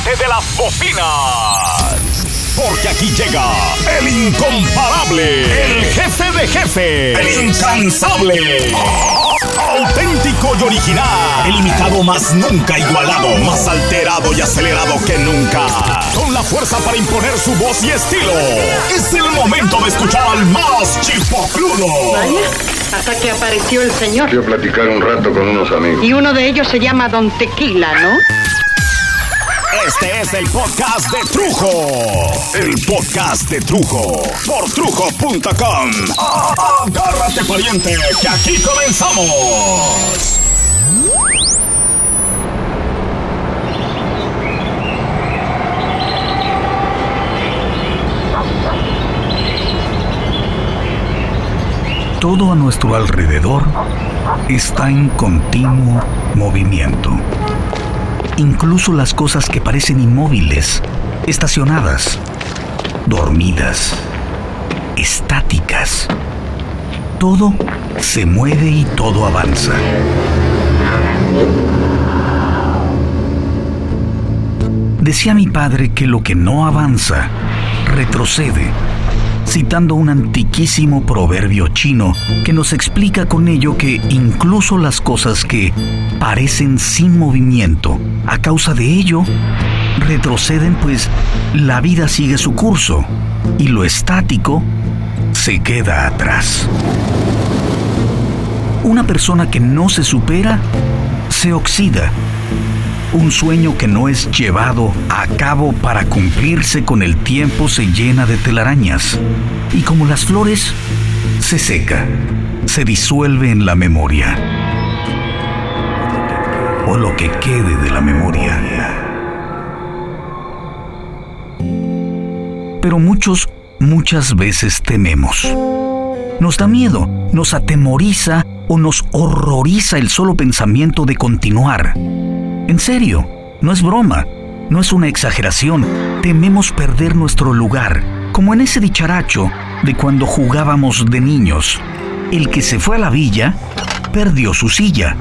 agárrate de las bocinas. Porque aquí llega el incomparable, el jefe de jefe, el incansable. Auténtico y original, el imitado más nunca igualado, más alterado y acelerado que nunca. Con la fuerza para imponer su voz y estilo. Es el momento de escuchar al más chipocludo. Vaya, hasta que apareció el señor. Quiero platicar un rato con unos amigos. Y uno de ellos se llama Don Tequila, ¿no? Este es el podcast de Trujo. El podcast de Trujo. Por trujo.com. Agárrate, pariente, que aquí comenzamos. Todo a nuestro alrededor está en continuo movimiento. Incluso las cosas que parecen inmóviles, estacionadas, dormidas, estáticas. Todo se mueve y todo avanza. Decía mi padre que lo que no avanza, retrocede citando un antiquísimo proverbio chino que nos explica con ello que incluso las cosas que parecen sin movimiento, a causa de ello, retroceden pues la vida sigue su curso y lo estático se queda atrás. Una persona que no se supera se oxida un sueño que no es llevado a cabo para cumplirse con el tiempo se llena de telarañas y como las flores, se seca, se disuelve en la memoria. O lo que quede de la memoria. Pero muchos, muchas veces tememos. Nos da miedo, nos atemoriza o nos horroriza el solo pensamiento de continuar en serio, no es broma, no es una exageración. Tememos perder nuestro lugar, como en ese dicharacho de cuando jugábamos de niños. El que se fue a la villa perdió su silla.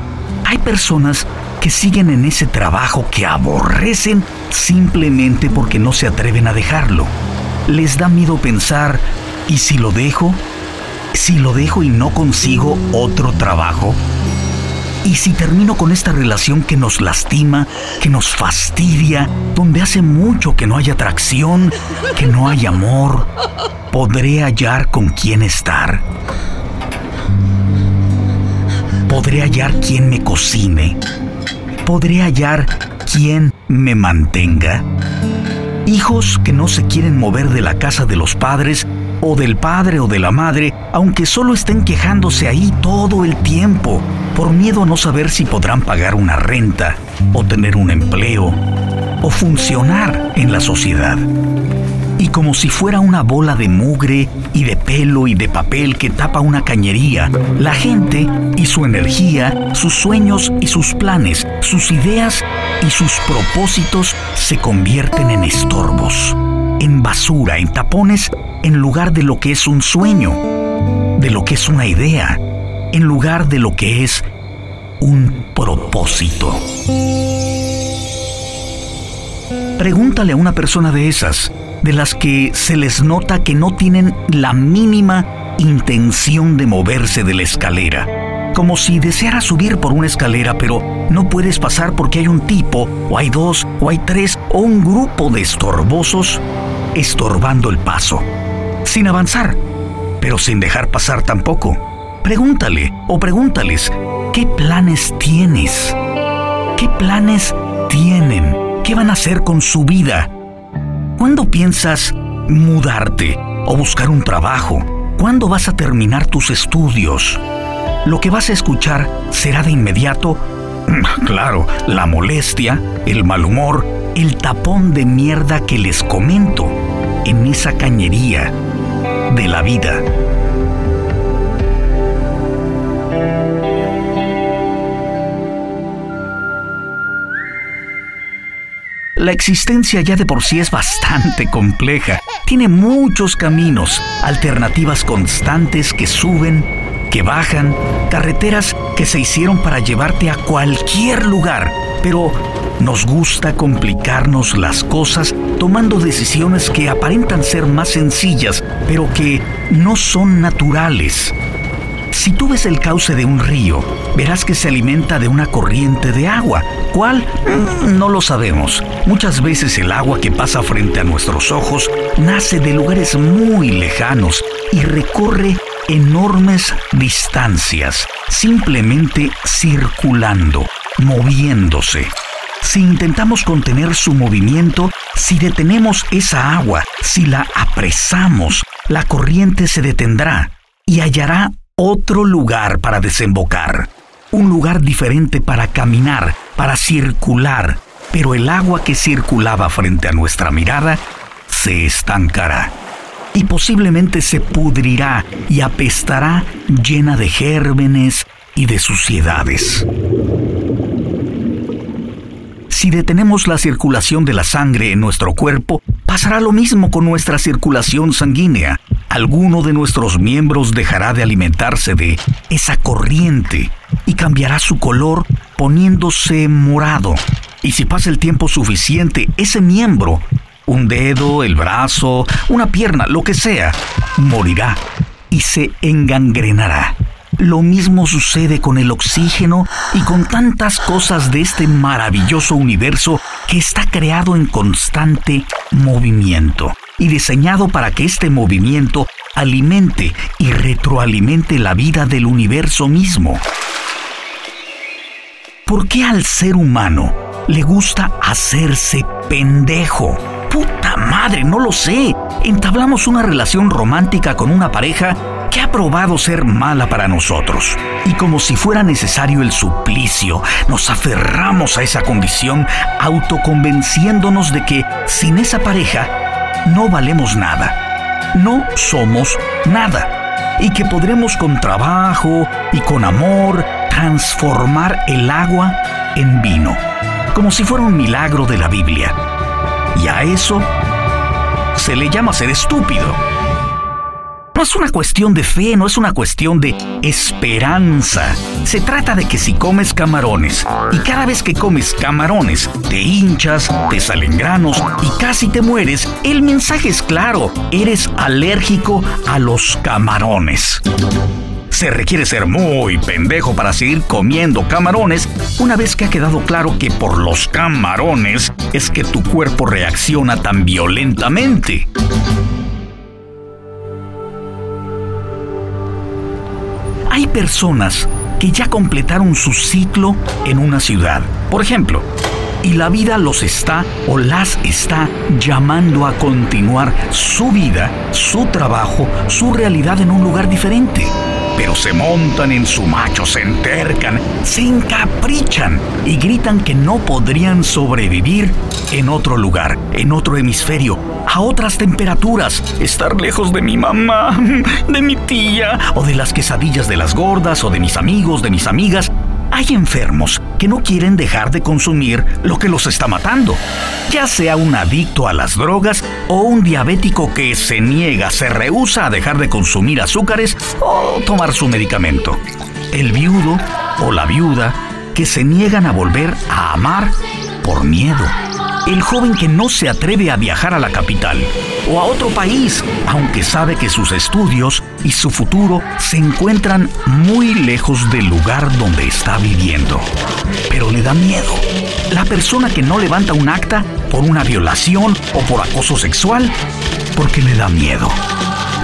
Hay personas que siguen en ese trabajo que aborrecen simplemente porque no se atreven a dejarlo. Les da miedo pensar, ¿y si lo dejo? Si lo dejo y no consigo otro trabajo, ¿Y si termino con esta relación que nos lastima, que nos fastidia, donde hace mucho que no hay atracción, que no hay amor, podré hallar con quién estar? ¿Podré hallar quien me cocine? ¿Podré hallar quien me mantenga? Hijos que no se quieren mover de la casa de los padres o del padre o de la madre, aunque solo estén quejándose ahí todo el tiempo, por miedo a no saber si podrán pagar una renta, o tener un empleo, o funcionar en la sociedad. Y como si fuera una bola de mugre y de pelo y de papel que tapa una cañería, la gente y su energía, sus sueños y sus planes, sus ideas y sus propósitos se convierten en estorbos, en basura, en tapones en lugar de lo que es un sueño, de lo que es una idea, en lugar de lo que es un propósito. Pregúntale a una persona de esas, de las que se les nota que no tienen la mínima intención de moverse de la escalera. Como si deseara subir por una escalera, pero no puedes pasar porque hay un tipo, o hay dos, o hay tres, o un grupo de estorbosos estorbando el paso sin avanzar, pero sin dejar pasar tampoco. Pregúntale o pregúntales, ¿qué planes tienes? ¿Qué planes tienen? ¿Qué van a hacer con su vida? ¿Cuándo piensas mudarte o buscar un trabajo? ¿Cuándo vas a terminar tus estudios? Lo que vas a escuchar será de inmediato, claro, la molestia, el mal humor, el tapón de mierda que les comento en esa cañería de la vida. La existencia ya de por sí es bastante compleja. Tiene muchos caminos, alternativas constantes que suben, que bajan, carreteras que se hicieron para llevarte a cualquier lugar. Pero Nos gusta complicarnos las cosas tomando decisiones que aparentan ser más sencillas, pero que no son naturales. Si tú ves el cauce de un río, verás que se alimenta de una corriente de agua. ¿Cuál? Mm, no lo sabemos. Muchas veces el agua que pasa frente a nuestros ojos nace de lugares muy lejanos y recorre enormes distancias, simplemente circulando, moviéndose. Si intentamos contener su movimiento, si detenemos esa agua, si la apresamos, la corriente se detendrá y hallará otro lugar para desembocar, un lugar diferente para caminar, para circular, pero el agua que circulaba frente a nuestra mirada se estancará. Y posiblemente se pudrirá y apestará llena de gérmenes y de suciedades. Si detenemos la circulación de la sangre en nuestro cuerpo, pasará lo mismo con nuestra circulación sanguínea. Alguno de nuestros miembros dejará de alimentarse de esa corriente y cambiará su color poniéndose morado. Y si pasa el tiempo suficiente, ese miembro, un dedo, el brazo, una pierna, lo que sea, morirá y se engangrenará. Lo mismo sucede con el oxígeno y con tantas cosas de este maravilloso universo que está creado en constante movimiento y diseñado para que este movimiento alimente y retroalimente la vida del universo mismo. ¿Por qué al ser humano le gusta hacerse pendejo? Puta madre, no lo sé. Entablamos una relación romántica con una pareja que ha probado ser mala para nosotros. Y como si fuera necesario el suplicio, nos aferramos a esa condición autoconvenciéndonos de que sin esa pareja no valemos nada. No somos nada. Y que podremos con trabajo y con amor transformar el agua en vino. Como si fuera un milagro de la Biblia. Y a eso se le llama ser estúpido. No es una cuestión de fe, no es una cuestión de esperanza. Se trata de que si comes camarones y cada vez que comes camarones te hinchas, te salen granos y casi te mueres, el mensaje es claro, eres alérgico a los camarones. Se requiere ser muy pendejo para seguir comiendo camarones una vez que ha quedado claro que por los camarones es que tu cuerpo reacciona tan violentamente. Hay personas que ya completaron su ciclo en una ciudad. Por ejemplo, y la vida los está o las está llamando a continuar su vida, su trabajo, su realidad en un lugar diferente. Pero se montan en su macho, se entercan, se encaprichan y gritan que no podrían sobrevivir en otro lugar, en otro hemisferio, a otras temperaturas, estar lejos de mi mamá, de mi tía, o de las quesadillas de las gordas, o de mis amigos, de mis amigas, hay enfermos que no quieren dejar de consumir lo que los está matando, ya sea un adicto a las drogas o un diabético que se niega, se rehúsa a dejar de consumir azúcares o tomar su medicamento. El viudo o la viuda que se niegan a volver a amar por miedo el joven que no se atreve a viajar a la capital o a otro país, aunque sabe que sus estudios y su futuro se encuentran muy lejos del lugar donde está viviendo. Pero le da miedo. La persona que no levanta un acta por una violación o por acoso sexual, porque le da miedo.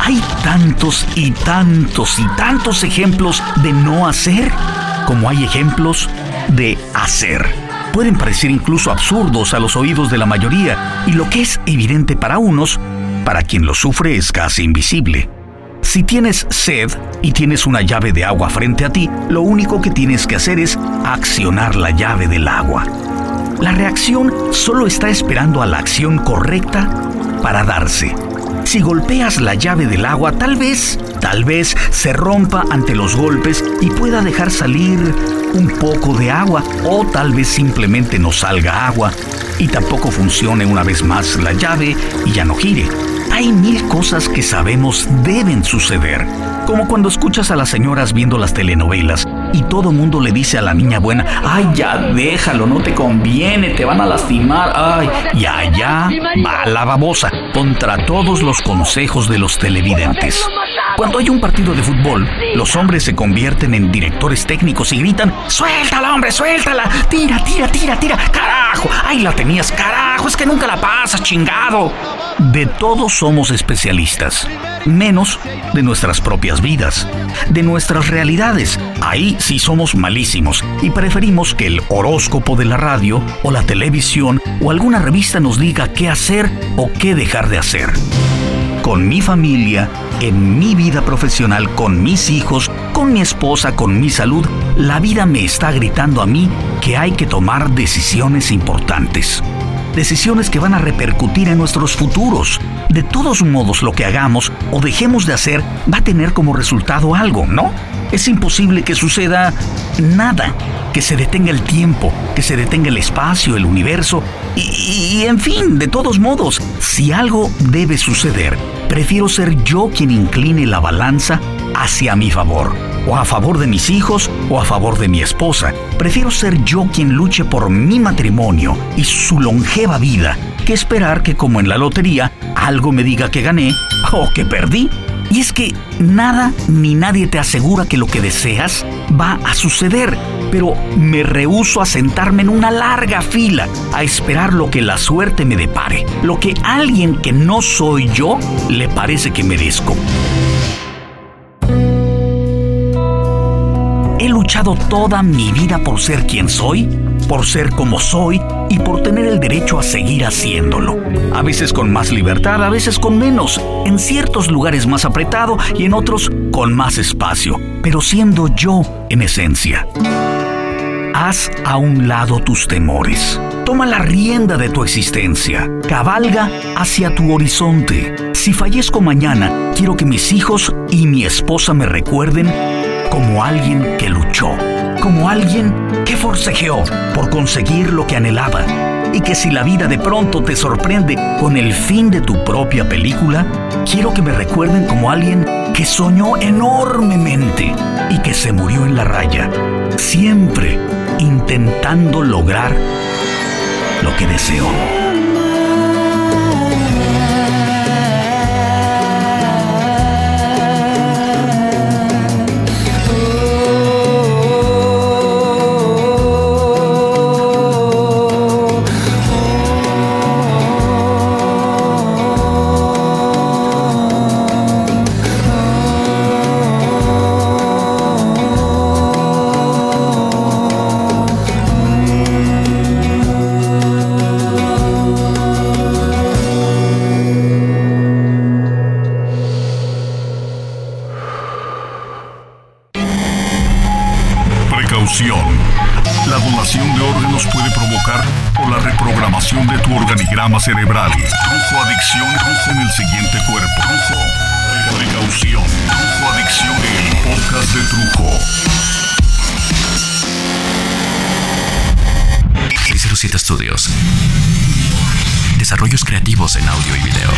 Hay tantos y tantos y tantos ejemplos de no hacer como hay ejemplos de hacer pueden parecer incluso absurdos a los oídos de la mayoría, y lo que es evidente para unos, para quien lo sufre es casi invisible. Si tienes sed y tienes una llave de agua frente a ti, lo único que tienes que hacer es accionar la llave del agua. La reacción solo está esperando a la acción correcta para darse. Si golpeas la llave del agua, tal vez, tal vez se rompa ante los golpes y pueda dejar salir un poco de agua o tal vez simplemente no salga agua y tampoco funcione una vez más la llave y ya no gire. Hay mil cosas que sabemos deben suceder, como cuando escuchas a las señoras viendo las telenovelas y todo mundo le dice a la niña buena, ay ya déjalo, no te conviene, te van a lastimar, ay, y allá va la babosa contra todos los consejos de los televidentes. Cuando hay un partido de fútbol, los hombres se convierten en directores técnicos y gritan, suéltala hombre, suéltala, tira, tira, tira, tira, carajo, ay la tenías, carajo, es que nunca la pasas, chingado. De todos somos especialistas, menos de nuestras propias vidas, de nuestras realidades. Ahí sí somos malísimos y preferimos que el horóscopo de la radio o la televisión o alguna revista nos diga qué hacer o qué dejar de hacer. Con mi familia, en mi vida profesional, con mis hijos, con mi esposa, con mi salud, la vida me está gritando a mí que hay que tomar decisiones importantes decisiones que van a repercutir en nuestros futuros. De todos modos, lo que hagamos o dejemos de hacer va a tener como resultado algo, ¿no? Es imposible que suceda nada, que se detenga el tiempo, que se detenga el espacio, el universo, y, en fin, de todos modos, si algo debe suceder, prefiero ser yo quien incline la balanza hacia mi favor o a favor de mis hijos o a favor de mi esposa. Prefiero ser yo quien luche por mi matrimonio y su longeva vida que esperar que como en la lotería algo me diga que gané o que perdí. Y es que nada ni nadie te asegura que lo que deseas va a suceder, pero me rehúso a sentarme en una larga fila a esperar lo que la suerte me depare, lo que alguien que no soy yo le parece que merezco. He luchado toda mi vida por ser quien soy, por ser como soy y por tener el derecho a seguir haciéndolo. A veces con más libertad, a veces con menos, en ciertos lugares más apretado y en otros con más espacio, pero siendo yo en esencia. Haz a un lado tus temores. Toma la rienda de tu existencia. Cabalga hacia tu horizonte. Si fallezco mañana, quiero que mis hijos y mi esposa me recuerden como alguien que luchó, como alguien que forcejeó por conseguir lo que anhelaba. Y que si la vida de pronto te sorprende con el fin de tu propia película, quiero que me recuerden como alguien que soñó enormemente y que se murió en la raya, siempre intentando lograr lo que deseó. La donación de órganos puede provocar o la reprogramación de tu organigrama cerebral. Trujo adicción, trujo en el siguiente cuerpo. Trujo, precaución, trujo adicción, el podcast de Trujo. 607 Studios. Desarrollos creativos en audio y video.